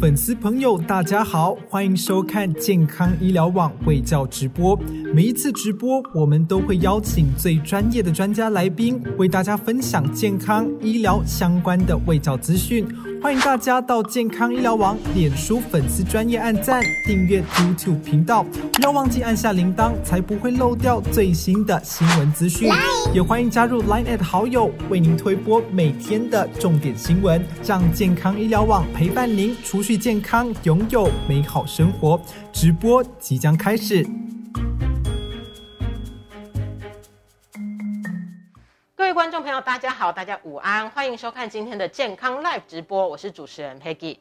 粉丝朋友，大家好，欢迎收看健康医疗网卫教直播。每一次直播，我们都会邀请最专业的专家来宾，为大家分享健康医疗相关的卫教资讯。欢迎大家到健康医疗网脸书粉丝专业按赞、订阅 YouTube 频道，不要忘记按下铃铛，才不会漏掉最新的新闻资讯。也欢迎加入 Line at 好友，为您推播每天的重点新闻，让健康医疗网陪伴您储蓄健康，拥有美好生活。直播即将开始。观众朋友，大家好，大家午安，欢迎收看今天的健康 Live 直播，我是主持人 Peggy。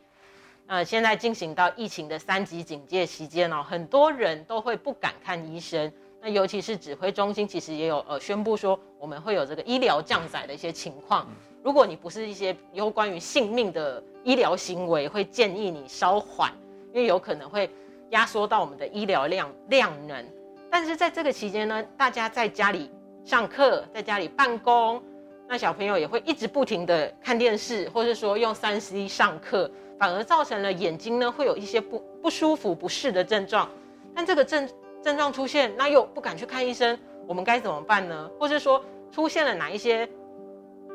呃，现在进行到疫情的三级警戒期间哦，很多人都会不敢看医生。那尤其是指挥中心，其实也有呃宣布说，我们会有这个医疗降载的一些情况。如果你不是一些有关于性命的医疗行为，会建议你稍缓，因为有可能会压缩到我们的医疗量量能。但是在这个期间呢，大家在家里。上课在家里办公，那小朋友也会一直不停的看电视，或是说用三 C 上课，反而造成了眼睛呢会有一些不不舒服、不适的症状。但这个症症状出现，那又不敢去看医生，我们该怎么办呢？或是说出现了哪一些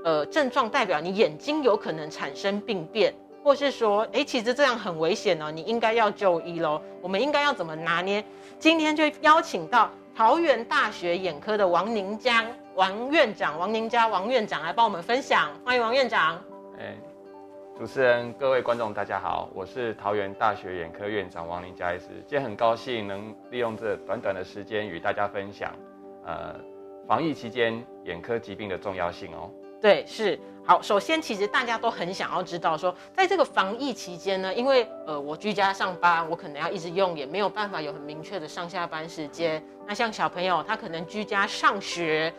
呃症状，代表你眼睛有可能产生病变，或是说，哎，其实这样很危险哦，你应该要就医喽。我们应该要怎么拿捏？今天就邀请到。桃园大学眼科的王宁江王院长，王宁佳王院长来帮我们分享，欢迎王院长。哎，主持人、各位观众，大家好，我是桃园大学眼科院长王宁佳医师。今天很高兴能利用这短短的时间与大家分享，呃，防疫期间眼科疾病的重要性哦。对，是。好，首先其实大家都很想要知道，说在这个防疫期间呢，因为呃我居家上班，我可能要一直用，也没有办法有很明确的上下班时间。那像小朋友，他可能居家上学，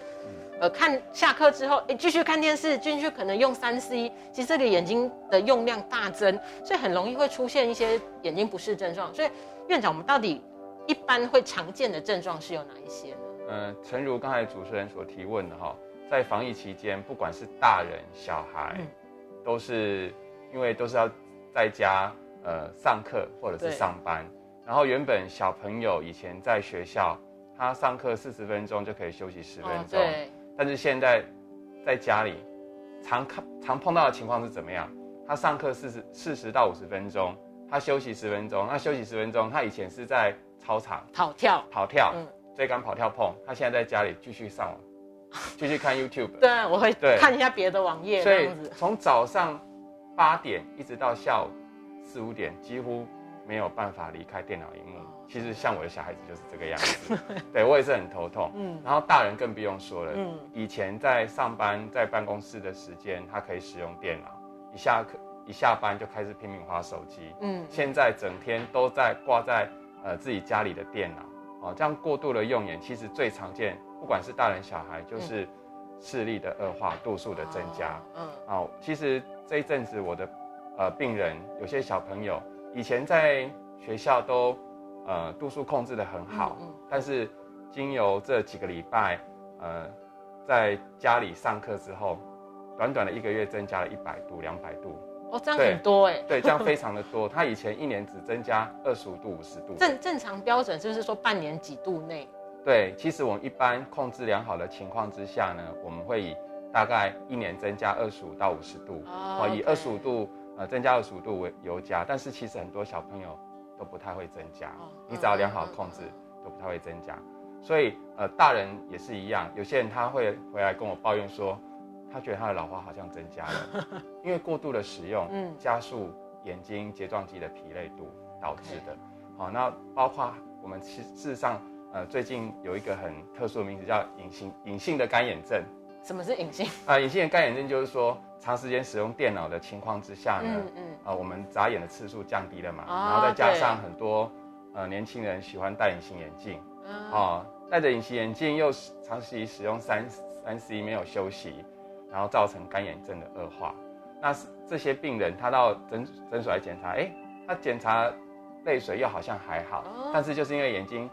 呃看下课之后，哎继续看电视，继续可能用三 C，其实这个眼睛的用量大增，所以很容易会出现一些眼睛不适症状。所以院长，我们到底一般会常见的症状是有哪一些呢？嗯，诚如刚才主持人所提问的哈。在防疫期间，不管是大人小孩，都是因为都是要在家呃上课或者是上班。然后原本小朋友以前在学校，他上课四十分钟就可以休息十分钟，但是现在在家里，常看常碰到的情况是怎么样？他上课四十四十到五十分钟，他休息十分钟。那休息十分钟，他以前是在操场跑跳跑跳，追赶跑跳碰，他现在在家里继续上网。继续看 YouTube，对，我会看一下别的网页。所以从早上八点一直到下午四五点，几乎没有办法离开电脑荧幕。其实像我的小孩子就是这个样子，对我也是很头痛。嗯，然后大人更不用说了。嗯，以前在上班在办公室的时间，他可以使用电脑，一下课一下班就开始拼命划手机。嗯，现在整天都在挂在呃自己家里的电脑，哦，这样过度的用眼，其实最常见。不管是大人小孩，就是视力的恶化、度数的增加。嗯，哦，其实这一阵子我的呃病人有些小朋友以前在学校都呃度数控制的很好，嗯但是经由这几个礼拜呃在家里上课之后，短短的一个月增加了一百度、两百度。哦，这样很多哎。对，这样非常的多。他以前一年只增加二十五度、五十度。正正常标准是不是说半年几度内？对，其实我们一般控制良好的情况之下呢，我们会以大概一年增加二十五到五十度，哦，以二十五度呃增加二十五度为油加，但是其实很多小朋友都不太会增加，你只要良好控制都不太会增加，所以呃大人也是一样，有些人他会回来跟我抱怨说，他觉得他的老花好像增加了，因为过度的使用，嗯，加速眼睛睫状肌的疲累度导致的，好，那包括我们其事实上。呃，最近有一个很特殊的名字叫隐性隐性的干眼症。什么是隐性？啊，隐性的干眼症就是说，长时间使用电脑的情况之下呢，嗯嗯，啊，我们眨眼的次数降低了嘛，然后再加上很多呃年轻人喜欢戴隐形眼镜，啊，戴着隐形眼镜又长期使用三三 C 没有休息，然后造成干眼症的恶化。那这些病人他到诊诊所来检查，哎，他检查泪水又好像还好，但是就是因为眼睛。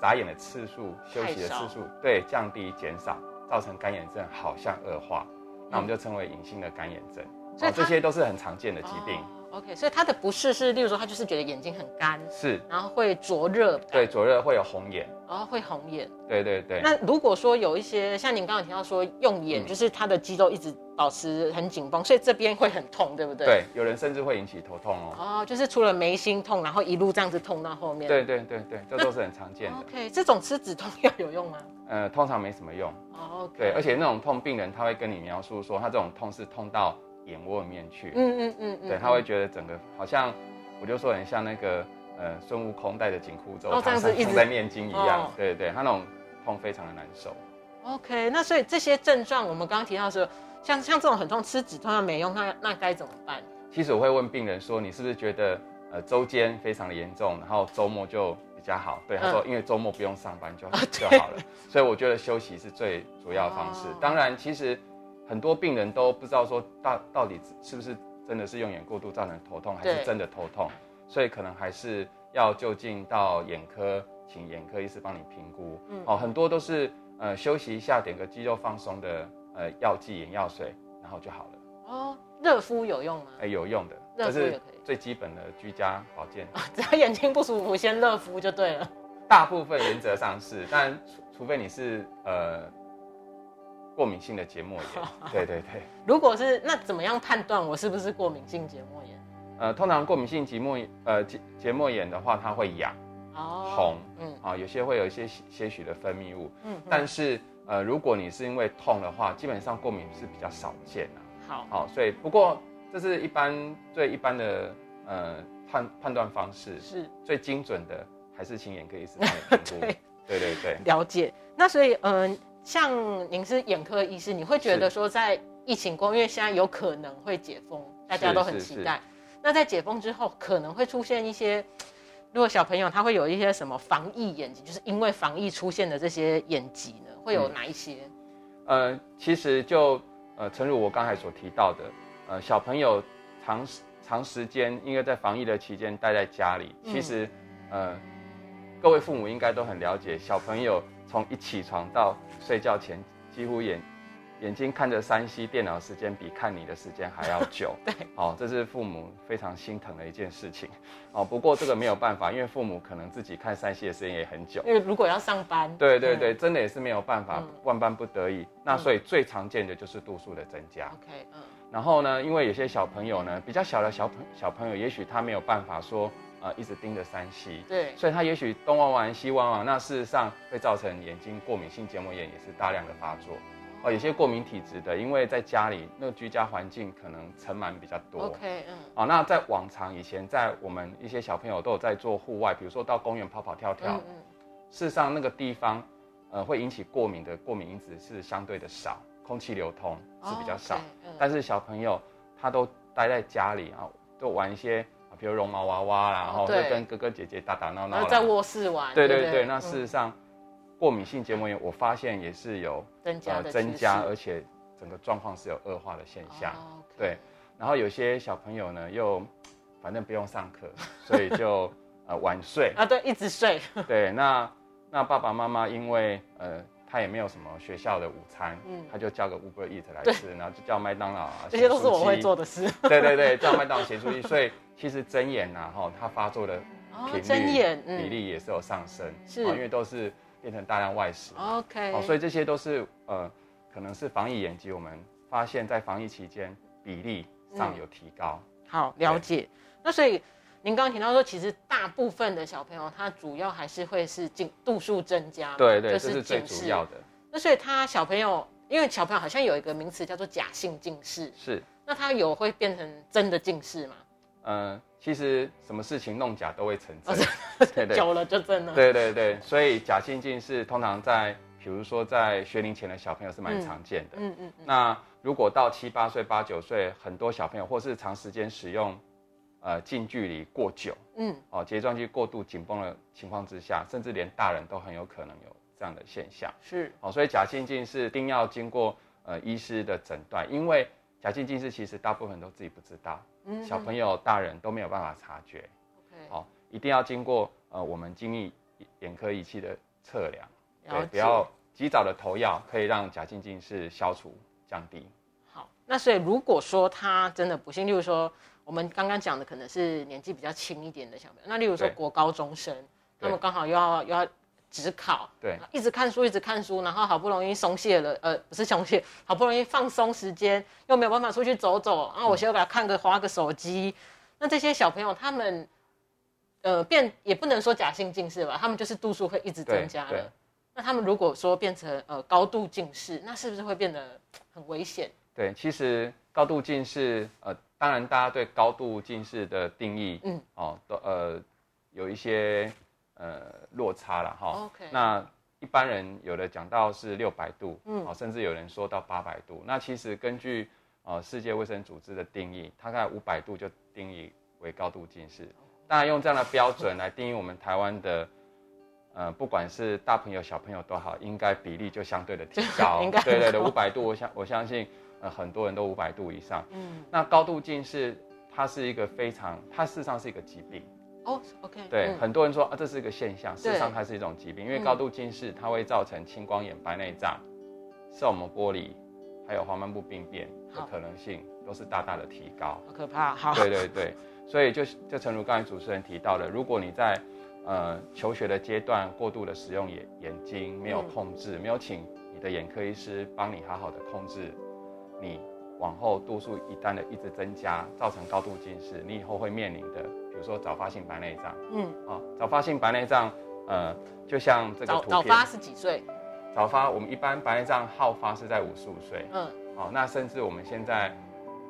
眨眼的次数、休息的次数，对，降低、减少，造成干眼症好像恶化，那我们就称为隐性的干眼症。所以这些都是很常见的疾病。OK，所以他的不适是，例如说他就是觉得眼睛很干，是，然后会灼热，对，灼热会有红眼，然后会红眼。对对对。那如果说有一些像您刚刚提到说用眼，就是他的肌肉一直保持很紧绷，所以这边会很痛，对不对？对，有人甚至会引起头痛哦。哦，就是除了眉心痛，然后一路这样子痛到后面。对对对对，这都是很常见的。OK，这种吃止痛药有用吗？呃，通常没什么用。哦，对，而且那种痛病人他会跟你描述说，他这种痛是痛到眼窝里面去。嗯嗯嗯嗯。对，他会觉得整个好像，我就说很像那个呃孙悟空戴着紧箍咒，他是一直在念经一样。对对对，他那种痛非常的难受。OK，那所以这些症状我们刚刚提到说，像像这种很痛，吃止痛药没用，那那该怎么办？其实我会问病人说，你是不是觉得呃周间非常的严重，然后周末就。比较好，对他说，因为周末不用上班就就好了，所以我觉得休息是最主要的方式。当然，其实很多病人都不知道说到到底是不是真的是用眼过度造成头痛，还是真的头痛，所以可能还是要就近到眼科，请眼科医师帮你评估。哦，很多都是呃休息一下，点个肌肉放松的呃药剂眼药水，然后就好了。哦，热敷有用吗？哎，有用的，热敷也可以。最基本的居家保健，只要眼睛不舒服，先热敷就对了。大部分原则上是，但除除非你是呃过敏性的结膜炎。对对对。如果是那怎么样判断我是不是过敏性结膜炎？呃，通常过敏性结膜呃结结膜炎的话，它会痒、哦红，嗯啊，有些会有一些些许的分泌物。嗯。但是呃，如果你是因为痛的话，基本上过敏是比较少见的。好。好，所以不过。这是一般最一般的呃判判断方式，是最精准的，还是请眼科医师帮你评估？对对对，了解。那所以嗯，像您是眼科医师，你会觉得说在疫情过，因为现在有可能会解封，大家都很期待。那在解封之后，可能会出现一些，如果小朋友他会有一些什么防疫眼疾，就是因为防疫出现的这些眼疾呢，会有哪一些？呃，其实就呃，诚如我刚才所提到的。呃，小朋友长时长时间应该在防疫的期间待在家里，其实，呃，各位父母应该都很了解，小朋友从一起床到睡觉前，几乎眼眼睛看着三 C 电脑时间比看你的时间还要久。对，哦，这是父母非常心疼的一件事情。哦，不过这个没有办法，因为父母可能自己看三 C 的时间也很久。因为如果要上班。对对对，真的也是没有办法，万般不得已。那所以最常见的就是度数的增加。OK，嗯。然后呢，因为有些小朋友呢，比较小的小朋小朋友，也许他没有办法说，呃，一直盯着三 C，对，所以他也许东望望西望望，那事实上会造成眼睛过敏性结膜炎也是大量的发作。哦，有些过敏体质的，因为在家里那个居家环境可能尘螨比较多。OK，嗯。哦，那在往常以前，在我们一些小朋友都有在做户外，比如说到公园跑跑跳跳，嗯事实上那个地方，呃，会引起过敏的过敏因子是相对的少。空气流通是比较少，但是小朋友他都待在家里啊，都玩一些啊，比如绒毛娃娃啦，然后会跟哥哥姐姐打打闹闹，在卧室玩。对对对，那事实上过敏性结膜炎，我发现也是有增加增加，而且整个状况是有恶化的现象。对，然后有些小朋友呢，又反正不用上课，所以就呃晚睡啊，对，一直睡。对，那那爸爸妈妈因为呃。他也没有什么学校的午餐，嗯，他就叫个 Uber Eat 来吃，然后就叫麦当劳啊，这些都是我会做的事。对对对，叫麦当劳协助力，所以其实睁眼呐，哈，他发作的频率比例也是有上升，是，因为都是变成大量外食。OK，哦，所以这些都是呃，可能是防疫眼疾，我们发现在防疫期间比例上有提高。好，了解。那所以。您刚刚提到说，其实大部分的小朋友，他主要还是会是近度数增加，对对，这是最主要的。那所以他小朋友，因为小朋友好像有一个名词叫做假性近视，是。那他有会变成真的近视吗？嗯，其实什么事情弄假都会成真，对对，久了就真了。对对对，所以假性近视通常在，比如说在学龄前的小朋友是蛮常见的。嗯嗯。那如果到七八岁、八九岁，很多小朋友或是长时间使用。呃，近距离过久，嗯，哦，睫状肌过度紧绷的情况之下，甚至连大人都很有可能有这样的现象，是，哦，所以假性近视一定要经过呃医师的诊断，因为假性近视其实大部分都自己不知道，嗯，小朋友、大人都没有办法察觉，OK，哦，一定要经过呃我们精密眼科仪器的测量，对，不要及早的投药，可以让假性近视消除降低。好，那所以如果说他真的不幸，例如说。我们刚刚讲的可能是年纪比较轻一点的小朋友，那例如说对。国高中生，他们对刚好又要又要职考，对一直看书一直看书，然后好不容易松懈了，呃，不是松懈，好不容易放松时间，又没有办法出去走走，然后我先给他看个花个手机，那这些小朋友他们。呃，变也不能说假性近视吧，他们就是度数会一直增加了。那他们如果说变成呃高度近视，那是不是会变得很危险？对，其实高度近视，呃，当然大家对高度近视的定义，嗯嗯，哦，都呃有一些呃落差了哈。OK 那一般人有的讲到是六百度，嗯甚至有人说到八百度。那其实根据呃世界卫生组织的定义，大概五百度就定义为高度近视。当然用这样的标准来定义我们台湾的。呃，不管是大朋友小朋友都好，应该比例就相对的提高。应该对对对，五百度，我相我相信，呃，很多人都五百度以上。嗯，那高度近视，它是一个非常，它事实上是一个疾病。哦，OK，对，嗯。很多人说啊，这是一个现象，事实上它是一种疾病，因为嗯。高度近视它会造成青光眼、白内障、视网膜剥离，还有黄斑部病变的好可能性都是大大的提高。好可怕，好，对对对，所以就就诚如刚才主持人提到的，如果你在呃求学的阶段过度的使用眼眼睛，没有嗯。控制，没有请你的眼科医师帮你好好的控制，你往后度数一旦的一直增加，造成高度近视，你以后会面临的，比如说早发性白内障嗯，啊，早发性白内障，呃，就像这个图，早早发是几岁？早发，我们一般白内障好发是在五十五岁，嗯，哦，那甚至我们现在，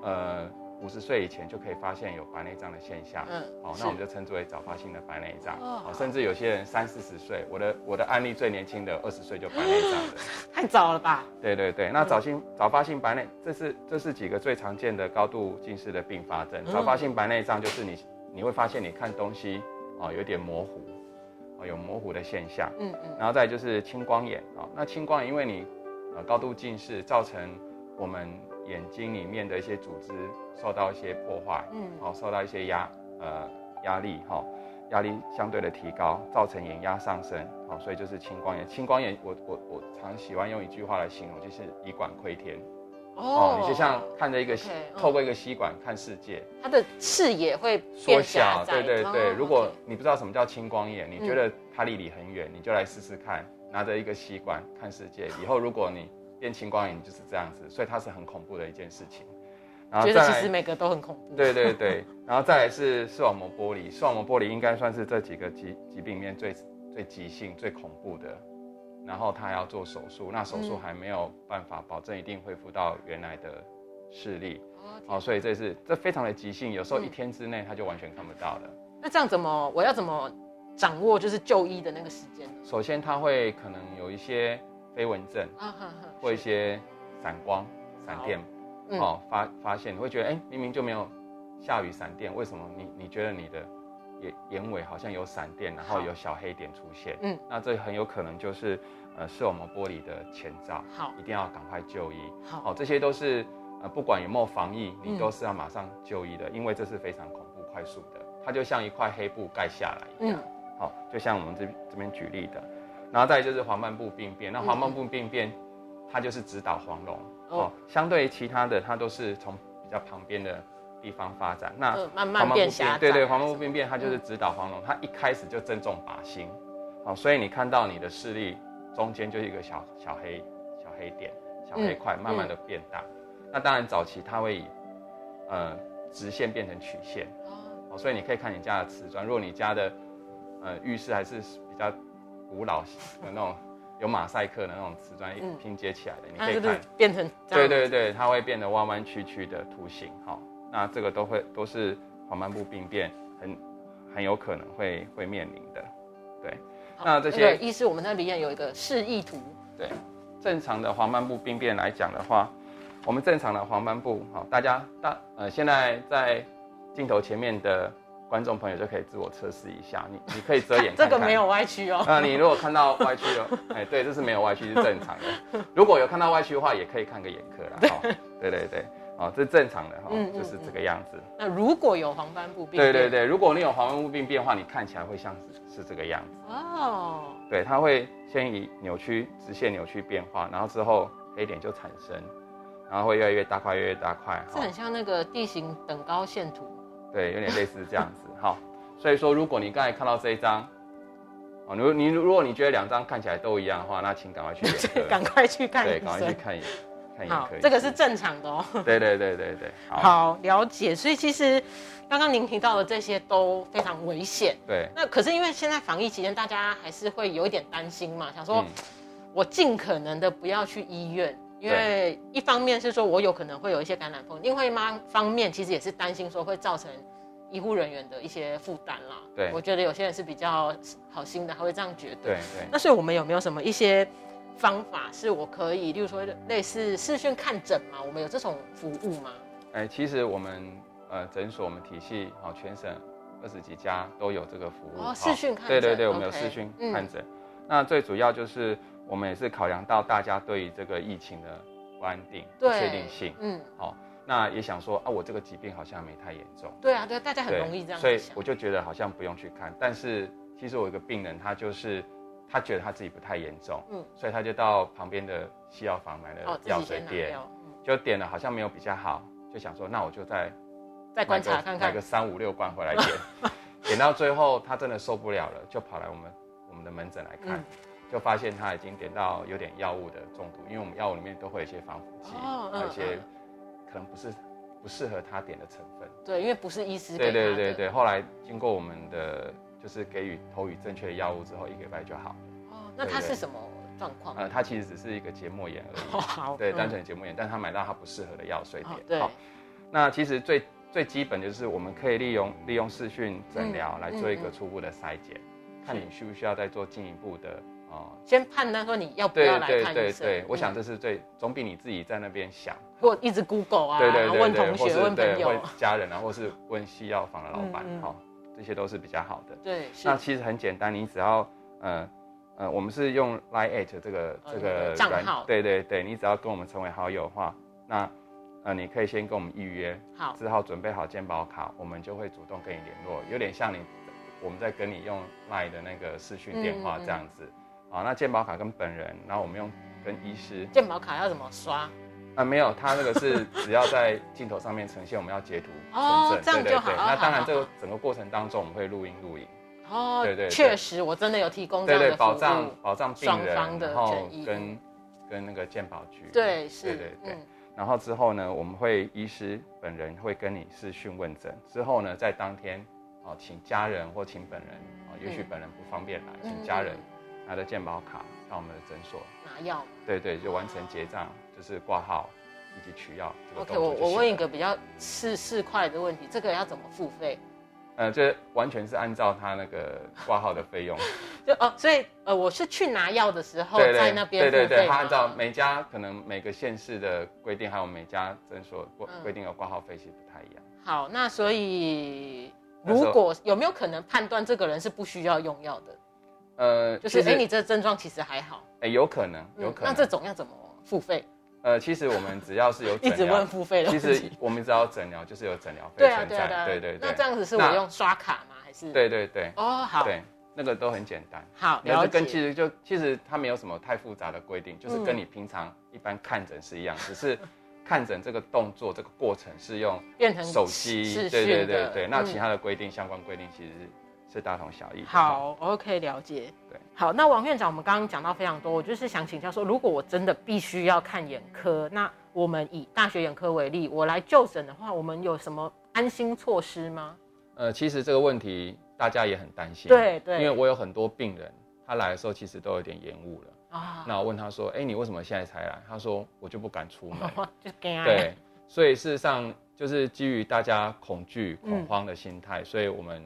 呃，五十岁以前就可以发现有白内障的现象。嗯哦，那我们就称之为早发性的白内障。哦哦，甚至有些人三四十岁，我的我的案例最年轻的二十岁就白内障的。太早了吧？对对对，那早性早发性白内，这是这是几个最常见的高度近视的并发症。嗯早发性白内障就是你你会发现你看东西哦有点模糊，哦有模糊的现象。嗯嗯，然后再就是青光眼啊、哦，那青光眼因为你呃高度近视，造成我们眼睛里面的一些组织受到一些破坏，嗯嗯，好、受到一些压呃压力哈、压力相对的提高，造成眼压上升，好、所以就是青光眼。青光眼我我我常喜欢用一句话来形容，就是以管窥天哦，你就像看着一个透过一个吸管看世界，它的视野会缩小，对对对。哦如果你不知道什么叫青光眼，你嗯觉得它离你很远，你就来试试看，拿着一个吸管看世界。以后如果你变青光眼，就是这样子，所以它是很恐怖的一件事情。然后觉得其实每个都很恐怖。对对对，然后再来是视网膜剥离，视网膜剥离应该算是这几个疾疾病里面最最急性、最恐怖的。然后他要做手术，那手术嗯还没有办法保证一定恢复到原来的视力。哦哦，所以这是这非常的急性，有时候一嗯天之内他就完全看不到了。那这样怎么？我要怎么掌握就是就医的那个时间呢？首先，他会可能有一些飞蚊症啊或一些闪光、闪电，嗯哦，发发现你会觉得，哎、明明就没有下雨闪电，为什么你你觉得你的眼眼尾好像有闪电，然后有小黑点出现？嗯，那这很有可能就是呃视网膜剥离的前兆，好一定要赶快就医。好好、这些都是呃不管有没有防疫，嗯你都是要马上就医的，因为这是非常恐怖、快速的，它就像一块黑布盖下来一样。嗯好、就像我们这这边举例的，然后再就是黄斑部病变。那黄斑部病变，它就是直捣黄龙哦哦，相对于其他的，它都是从比较旁边的地方发展。那嗯慢慢变狭窄对对，黄斑还是部病变它就是指导黄龙，它一开始就正中靶心，好、所以你看到你的视力中间就是一个小小黑小黑点、小黑块，嗯慢慢的变大。那当然早期它会以呃直线变成曲线。哦哦，所以你可以看你家的瓷砖，如果你家的呃浴室还是比较古老的那种有马赛克的那种瓷砖嗯拼接起来的，你可以看，变成这对样？对对，它会变得弯弯曲曲的图形。好、那这个都会都是黄斑部病变很很有可能会会面临的。对，那这个些医师，我们那里面有一个示意图，对，正常的黄斑部病变来讲的话，我们正常的黄斑部，好，大家大呃，现在在镜头前面的观众朋友就可以自我测试一下，你你可以遮眼看 看这个没有。歪曲哦。那你如果看到歪曲的，哎，对，这是没有歪曲是正常的。如果有看到歪曲的话，也可以看个眼科啦。哈，对对对，哦，这是正常的哈嗯，嗯就是这个样子。那如果有黄斑部病，对对对，如果你有黄斑部病变的话，你看起来会像是是这个样子。哦，对，它会先以扭曲、直线扭曲变化，然后之后黑点就产生，然后会越来越大块，越来越大块。这很像那个地形等高线图，对，有点类似这样子。好，所以说如果你刚才看到这一张，哦，如你如果你觉得两张看起来都一样的话，那请赶快去 赶快去看对，赶快去看一眼好。这个是正常的哦。对对对对对，好，好，了解。所以其实刚刚您提到的这些都非常危险。对，那可是因为现在防疫期间，大家还是会有一点担心嘛，想说嗯我尽可能的不要去医院，因为一方面是说我有可能会有一些感染风险，另外一方方面其实也是担心说会造成医护人员的一些负担啦。对我觉得有些人是比较好心的，他会这样觉得。对对。那所以我们有没有什么一些方法是我可以，例如说类似视讯看诊嘛？我们有这种服务吗？哎，其实我们呃诊所、我们体系好全省二十几家都有这个服务。哦视讯看诊对对对，我们有视讯嗯看诊。那最主要就是我们也是考量到大家对于这个疫情的不安定、不对，确定性。嗯，好，那也想说啊，我这个疾病好像没太严重，对啊，对，大家很容易这样所以我。就觉得好像不用去看。但是其实我有一个病人，他就是他觉得他自己不太严重，嗯嗯，所以他就到旁边的西药房买哦了，药水点，就点了好像没有比较好，就想说那我就再再观察看看买个。三五六罐回来点，点到最后他真的受不了了，就跑来我们我们的门诊来看，嗯就发现他已经点到有点药物的中毒，因为我们药物里面都会有一些防腐剂，有一些嗯可能不是不适合他点的成分。对，因为不是医师对。对对对，后来经过我们的就是给予投予正确的药物之后，一个礼拜就好。了。哦，那他对。对是什么状况？呃，他其实只是一个结膜炎而哦，已，好，对，嗯。单纯的结膜炎，但他买到他不适合的药水对。好那其实最最基本就是我们可以利用利用视讯诊疗嗯来做一个初步的筛检，看你需不需要再做进一步的哦。先判断说你要不要来对看医生。对对，我嗯。想这是最总比你自己在那边想，或一直 Google 啊，对对对对，问同学、问朋友。问，家人啊，或是问西药房的老板好，这些都是比较好的。对，是那其实很简单，你只要呃呃，我们是用 Line at 这个呃这个软账号对对对，你只要跟我们成为好友的话，那呃你可以先跟我们预约，好，之后准备好健保卡，我们就会主动跟你联络，有点像你我们在跟你用 Line 的那个视讯电话嗯嗯嗯这样子。好，那健保卡跟本人，然后我们用跟医师健保卡要怎么刷？啊，没有，他那个是 只要在镜头上面呈现，我们要截图哦存证，对对对。这样就好哦那当然，这个整个过程当中，我们会录音录影。哦，对对对确实，我真的有提供这样的服保障。保障病人，的然后权益跟跟那个健保局，对，是，对对对。嗯然后之后呢，我们会医师本人会跟你视讯问诊，之后呢，在当天哦，请家人或请本人哦，也许嗯本人不方便来，嗯请家人拿着健保卡到我们的诊所，拿药。对对，就完成结账，就是挂号以及取药这个 OK，我我问一个比较市市侩的问题，这个要怎么付费？呃，这完全是按照他那个挂号的费用，就哦，所以呃，我是去拿药的时候在那边对对对，按照每家可能每个县市的规定，还有每家诊所规嗯规定的挂号费其实不太一样。好，那所以如果有没有可能判断这个人是不需要用药的？呃，就是哎、你这症状其实还好，哎有可能有嗯可能。那这种要怎么付费？呃，其实我们只要是有 一直问付费的其。实我们只要诊疗就是有诊疗费存在，对啊。对对对。那这样子是我用刷卡吗？还是？。对对对哦，好，对，那个都很简单。好，那就了解。跟其实就其实它没有什么太复杂的规定，就是跟嗯你平常一般看诊是一样，只是看诊这个动作这个过程是用变成手机，对对对对。那嗯其他的规定相关规定其实是大同小异的。好，OK，了解。对，好，那王院长，我们刚刚讲到非常多，我就是想请教说，如果我真的必须要看眼科，那我们以大学眼科为例，我来就诊的话，我们有什么安心措施吗？呃，其实这个问题大家也很担心，对对因为我有很多病人，他来的时候其实都有点延误了。啊，那我问他说：“哎、你为什么现在才来？”他说：“我就不敢出门。就惊对，所以事实上就是基于大家恐惧、嗯恐慌的心态，所以我们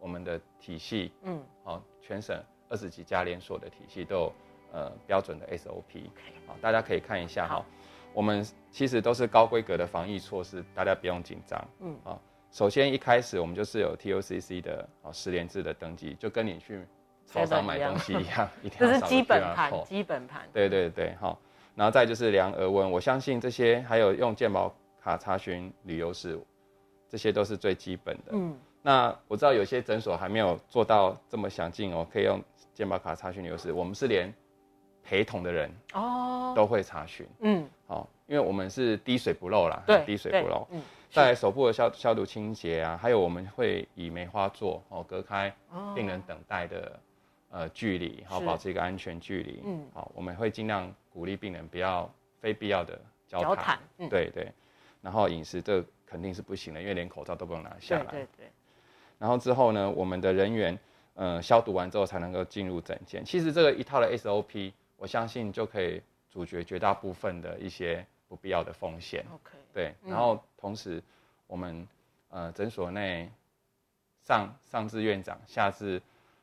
我们的体系，嗯，好、全省二十几家连锁的体系都有呃标准的 SOP，好，大家可以看一下哈、好我们其实都是高规格的防疫措施，大家不用紧张。嗯。首先一开始我们就是有 TOCC 的哦十连制的登记，就跟你去超商买东西一样，一定这是基本盘，基本盘。对对对，好，然后再就是量额温，我相信这些还有用健保卡查询旅游史，这些都是最基本的。嗯，那我知道有些诊所还没有做到这么详尽哦，可以用健保卡查询流失，我们是连陪同的人哦，都会查询，嗯，好，因为我们是滴水不漏啦，对，滴水不漏。嗯，在手部的消消毒清洁啊，还有我们会以梅花座哦隔开病人等待的呃距离，好保持一个安全距离。嗯，好，我们会尽量鼓励病人不要非必要的交谈。嗯对对，然后饮食这肯定是不行的，因为连口罩都不能拿下来。对对。然后之后呢，我们的人员呃消毒完之后才能够进入诊间。其实这个一套的 SOP，我相信就可以阻绝绝大部分的一些不必要的风险。OK。对，然后同时，我们呃诊所内上上至院长，下至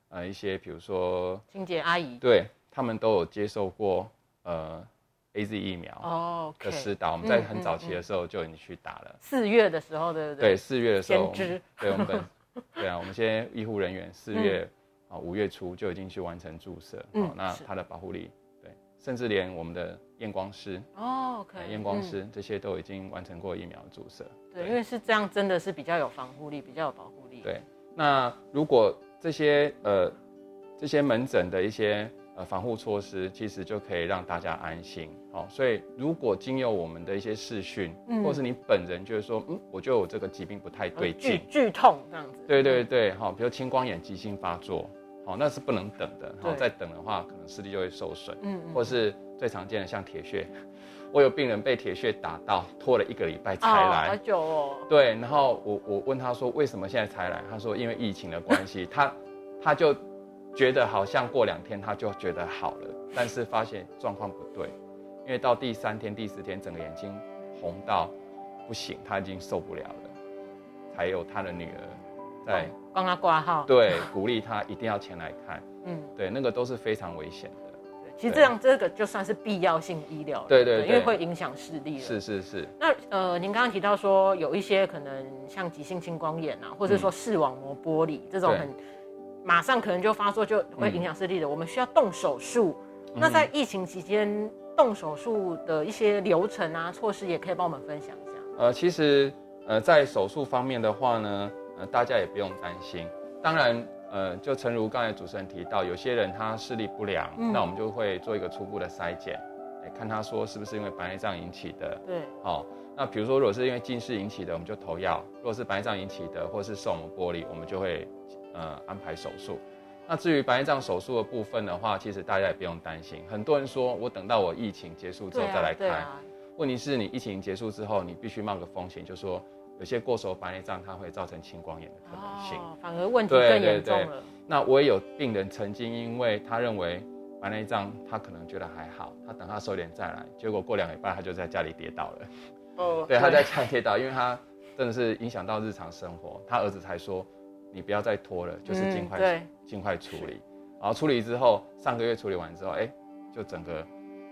呃一些比如说清洁阿姨，对他们都有接受过呃 A Z 疫苗哦的施打，我们在很早期的时候就已经去打了。四月的时候，对不对？对，四月的时候，对，我们 对啊，我们现在医护人员四月啊五月初就已经去完成注射，哦，那它的保护力。甚至连我们的验光师哦，可以验光师这些都已经完成过疫苗注射。对，因为是这样，真的是比较有防护力，比较有保护力。对，那如果这些呃这些门诊的一些呃防护措施，其实就可以让大家安心。好，所以如果经由我们的一些视讯，嗯或是你本人就是说，嗯，我觉得我这个疾病不太对劲，剧痛这样子。对对对，好，比如青光眼急性发作。哦，那是不能等的。好，再等的话，可能视力就会受损。嗯嗯。或是最常见的像铁血，我有病人被铁血打到，拖了一个礼拜才来。好久哦。对，然后我我问他说为什么现在才来？他说因为疫情的关系，他他就觉得好像过两天他就觉得好了，但是发现状况不对，因为到第三天、第四天，整个眼睛红到不行，他已经受不了了，才有他的女儿在。帮他挂号，对，鼓励他一定要前来看。嗯，对，那个都是非常危险的。其实这样这个就算是必要性医疗对对，因为会影响视力。是是是。那呃，您刚刚提到说有一些可能像急性青光眼啊，或者说视网膜剥离这种很马上可能就发作就会影响视力的，我们需要动手术。那在疫情期间动手术的一些流程啊、措施，也可以帮我们分享一下。呃，其实呃，在手术方面的话呢。呃，大家也不用担心。当然，呃，就诚如刚才主持人提到，有些人他视力不良，那我们就会做一个初步的筛检，哎，看他说是不是因为白内障引起的。对。好，那比如说如果是因为近视引起的，我们就投药；如果是白内障引起的，或是视网膜剥离，我们就会呃安排手术。那至于白内障手术的部分的话，其实大家也不用担心。很多人说我等到我疫情结束之后再来开，问题是你疫情结束之后，你必须冒个风险，就说。有些过熟白内障，它会造成青光眼的可能性，反而问题更严重了。那我也有病人曾经因为他认为白内障，他可能觉得还好，他等他收敛再来，结果过两礼拜他就在家里跌倒了。哦，对，他在家里跌倒，因为他真的是影响到日常生活。他儿子才说：“你不要再拖了，就是尽快尽快处理。”然后处理之后，上个月处理完之后，哎，就整个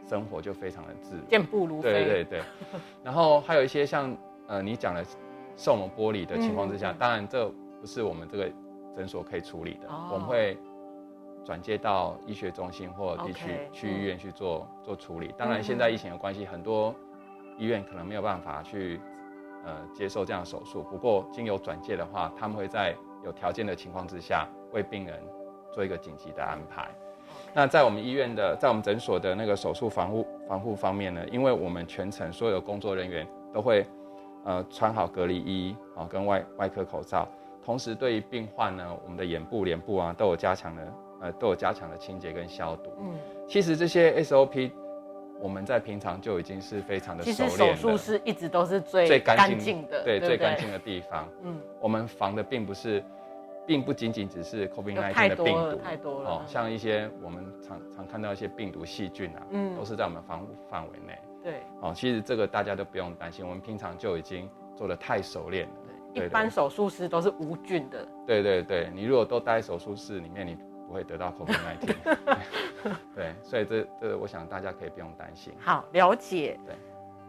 生活就非常的自如，健步如飞。对对对。然后还有一些像呃你讲的。视网膜剥离的情况之下，当然这不是我们这个诊所可以处理的，我们会转接到医学中心或地区去医院去做做处理。当然，现在疫情的关系，很多医院可能没有办法去呃接受这样的手术。不过，经由转介的话，他们会在有条件的情况之下，为病人做一个紧急的安排。那在我们医院的，在我们诊所的那个手术防护防护方面呢，因为我们全程所有工作人员都会。呃，穿好隔离衣啊，跟外外科口罩，同时对于病患呢，我们的眼部、脸部啊，都有加强的，呃，都有加强的清洁跟消毒。嗯，其实这些 SOP，我们在平常就已经是非常的熟练其实手术室一直都是最最干净的，对，最干净的地方。嗯，我们防的并不是，并不仅仅只是 COVID-19 的病毒，太多了，哦，像一些我们常常看到一些病毒细菌啊，嗯，都是在我们防护范围内。对，哦，其实这个大家都不用担心，我们平常就已经做的太熟练了。对，一般手术室都是无菌的。对对对，你如果都待在手术室里面，你不会得到 COVID-19。对，所以这这，我想大家可以不用担心。好，了解。对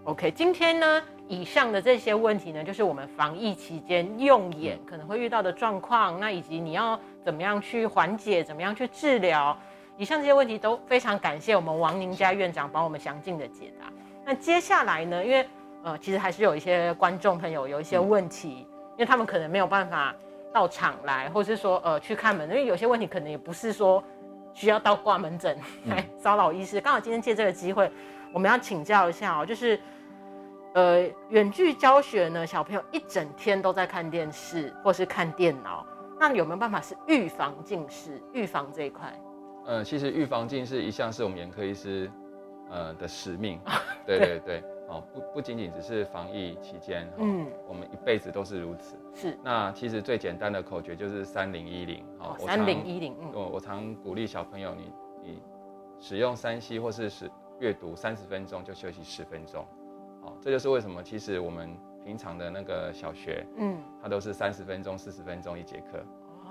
，OK，今天呢，以上的这些问题呢，就是我们防疫期间用眼可能会遇到的状况，那以及你要怎么样去缓解，怎么样去治疗，以上这些问题都非常感谢我们王宁佳院长帮我们详尽的解答。那接下来呢？因为呃，其实还是有一些观众朋友有一些问题，因为他们可能没有办法到场来，或者是说呃去看门，因为有些问题可能也不是说需要到挂门诊来 骚扰医师。刚好今天借这个机会，我们要请教一下哦，就是呃，远距教学呢，小朋友一整天都在看电视或是看电脑，那有没有办法是预防近视？预防这一块？呃，其实预防近视一向是我们眼科医师呃的使命。对 对对，哦，不不仅仅只是防疫期间，嗯，我们一辈子都是如此。是。那其实最简单的口诀就是三零一零。哦，三零一零。我我常鼓励小朋友，你你使用三 C 或是使阅读三十分钟就休息十分钟。这就是为什么，其实我们平常的那个小学，嗯，它都是三十分钟、四十分钟一节课，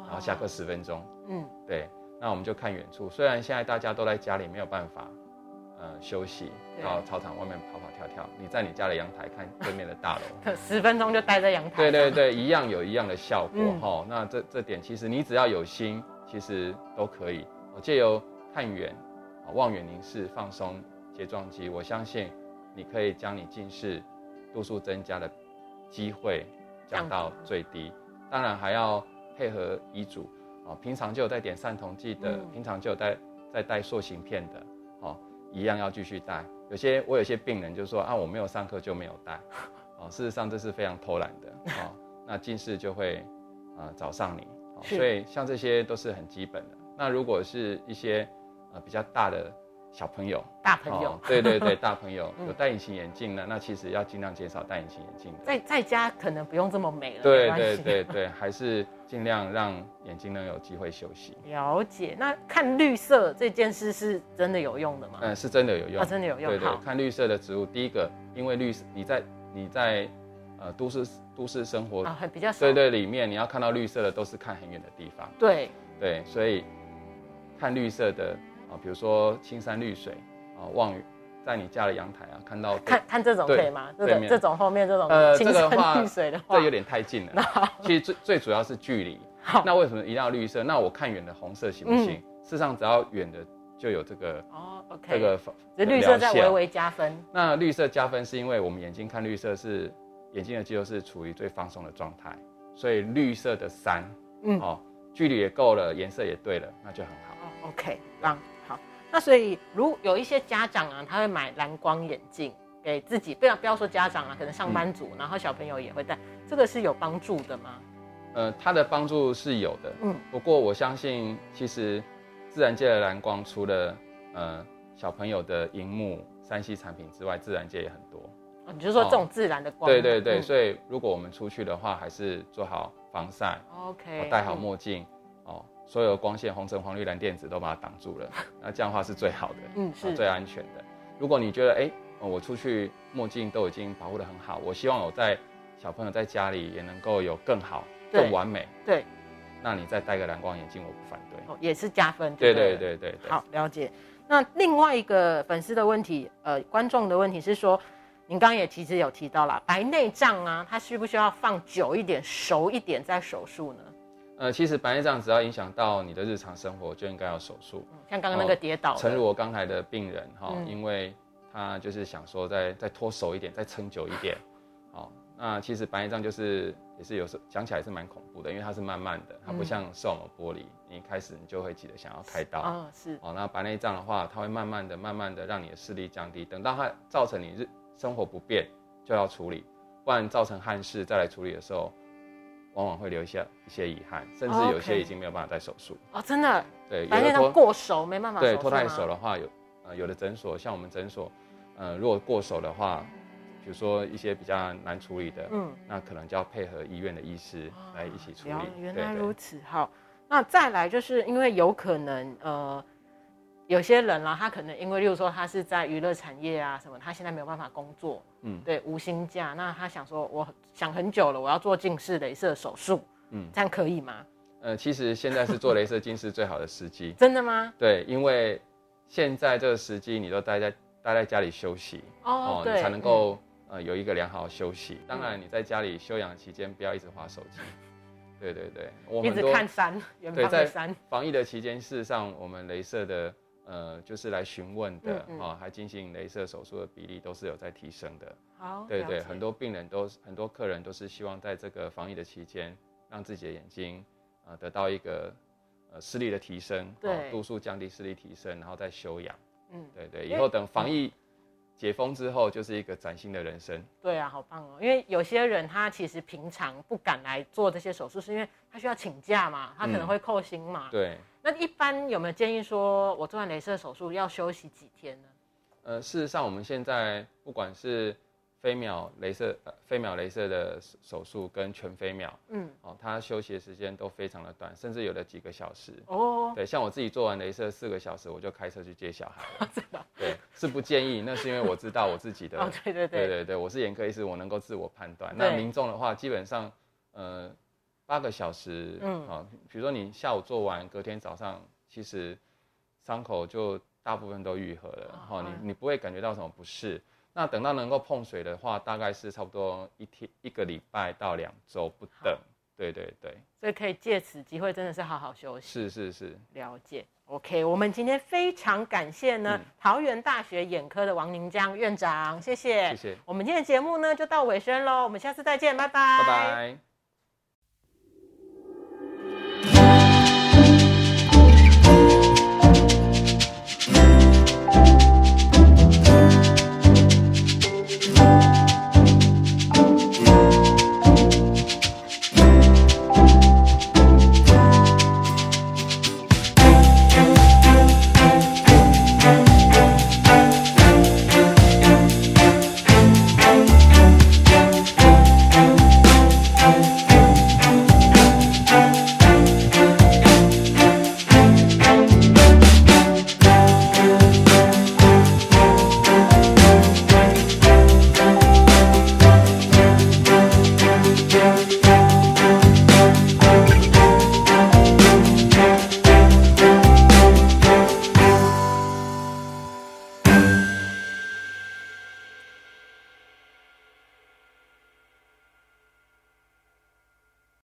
然后下课十分钟，嗯，对。那我们就看远处，虽然现在大家都在家里没有办法，呃，休息，到操场外面跑跑跳跳，你在你家的阳台看对面的大楼，十分钟就待在阳台，对对对，一样有一样的效果哈。那这这点其实你只要有心，其实都可以。我借由看远，望远凝视，放松睫状肌，我相信。你可以将你近视度数增加的机会降到最低，当然还要配合医嘱哦。平常就有带点散瞳剂的，平常就有带在带塑形片的，哦，一样要继续带。有些我有些病人就说啊，我没有上课就没有带，哦，事实上这是非常偷懒的，哦，那近视就会啊找上你，所以像这些都是很基本的。那如果是一些呃比较大的。小朋友，大朋友，对对对，大朋友有戴隐形眼镜呢，那其实要尽量减少戴隐形眼镜。在在家可能不用这么美了，对对对对，还是尽量让眼睛能有机会休息。了解，那看绿色这件事是真的有用的吗？嗯，是真的有用，真的有用。对对，看绿色的植物，第一个，因为绿色你在你在呃都市都市生活啊，比较对对里面你要看到绿色的都是看很远的地方。对对，所以看绿色的。比如说青山绿水啊，望在你家的阳台啊，看到 看看这种可以吗？这种这种后面这种呃，青山绿水的话，这有点太近了。其实最最主要是距离。那为什么一定要绿色？那我看远的红色行不行？事实上，只要远的就有这个哦，OK，这个这绿色在微微加分。那绿色加分是因为我们眼睛看绿色是眼睛的肌肉是处于最放松的状态，所以绿色的山，嗯，哦，距离也够了，颜色也对了，那就很好。哦，OK，让。那所以，如有一些家长啊，他会买蓝光眼镜给自己，不要不要说家长啊，可能上班族，然后小朋友也会戴，这个是有帮助的吗？呃，它的帮助是有的，嗯，不过我相信，其实自然界的蓝光除了呃小朋友的荧幕、三 C 产品之外，自然界也很多。你就说这种自然的光？对对对，所以如果我们出去的话，还是做好防晒，OK，戴好墨镜，哦。所有光线，红橙黄绿蓝电子都把它挡住了，那这样的话是最好的，嗯，是最安全的。如果你觉得，哎，我出去墨镜都已经保护的很好，我希望我在小朋友在家里也能够有更好、更完美，对，那你再戴个蓝光眼镜，我不反对，哦，也是加分，对对对对对。好，了解。那另外一个粉丝的问题，呃，观众的问题是说，您刚刚也其实有提到了白内障啊，它需不需要放久一点、熟一点再手术呢？呃，其实白内障只要影响到你的日常生活，就应该要手术。像刚刚那个跌倒，诚如我刚才的病人哈，因为他就是想说再再拖手一点，再撑久一点。好，那其实白内障就是也是有时候讲起来是蛮恐怖的，因为它是慢慢的，它不像视网膜剥离，你一开始你就会记得想要开刀。啊，是。哦，那白内障的话，它会慢慢的、慢慢的让你的视力降低，等到它造成你日生活不便就要处理，不然造成憾事再来处理的时候。往往会留下一些遗憾，甚至有些已经没有办法再手术哦，真的。对，白内障过熟没办法。对，拖太熟的话，有呃有的诊所，像我们诊所，呃如果过熟的话，比如说一些比较难处理的，嗯，那可能就要配合医院的医师来一起处理。原来如此，好，那再来就是因为有可能呃。有些人啦，他可能因为，例如说他是在娱乐产业啊什么，他现在没有办法工作，嗯，对，无薪假，那他想说，我想很久了，我要做近视镭射手术，嗯，这样可以吗？呃，其实现在是做镭射近视最好的时机，真的吗？对，因为现在这个时机，你都待在待在家里休息，哦，你才能够呃有一个良好的休息。当然，你在家里休养期间，不要一直划手机。对对对，我们一直看山，远方的山。防疫的期间，事实上我们镭射的。呃，就是来询问的哦，还进行镭射手术的比例都是有在提升的。好，对对，很多病人都很多客人都是希望在这个防疫的期间，让自己的眼睛啊得到一个呃视力的提升，对，度数降低，视力提升，然后再休养。嗯，对对，以后等防疫解封之后就是一个崭新的人生。对啊，好棒哦！因为有些人他其实平常不敢来做这些手术，是因为他需要请假嘛，他可能会扣薪嘛。对。那一般有没有建议说，我做完镭射手术要休息几天呢？呃，事实上，我们现在不管是飞秒镭射、飞秒镭射的手术跟全飞秒，嗯，哦，它休息的时间都非常的短，甚至有的几个小时。哦，对，像我自己做完镭射四个小时，我就开车去接小孩了。真的？对，是不建议，那是因为我知道我自己的。哦，对对对，对对对，我是眼科医师，我能够自我判断。那民众的话，基本上，呃，八个小时，嗯，啊，比如说你下午做完，隔天早上其实伤口就大部分都愈合了，哈，你你不会感觉到什么不适。那等到能够碰水的话，大概是差不多一天一个礼拜到两周不等。对对对，所以可以借此机会，真的是好好休息。是是是，了解。OK，我们今天非常感谢呢，桃园大学眼科的王宁江院长，谢谢。谢谢。我们今天的节目呢就到尾声喽，我们下次再见，拜拜。拜拜。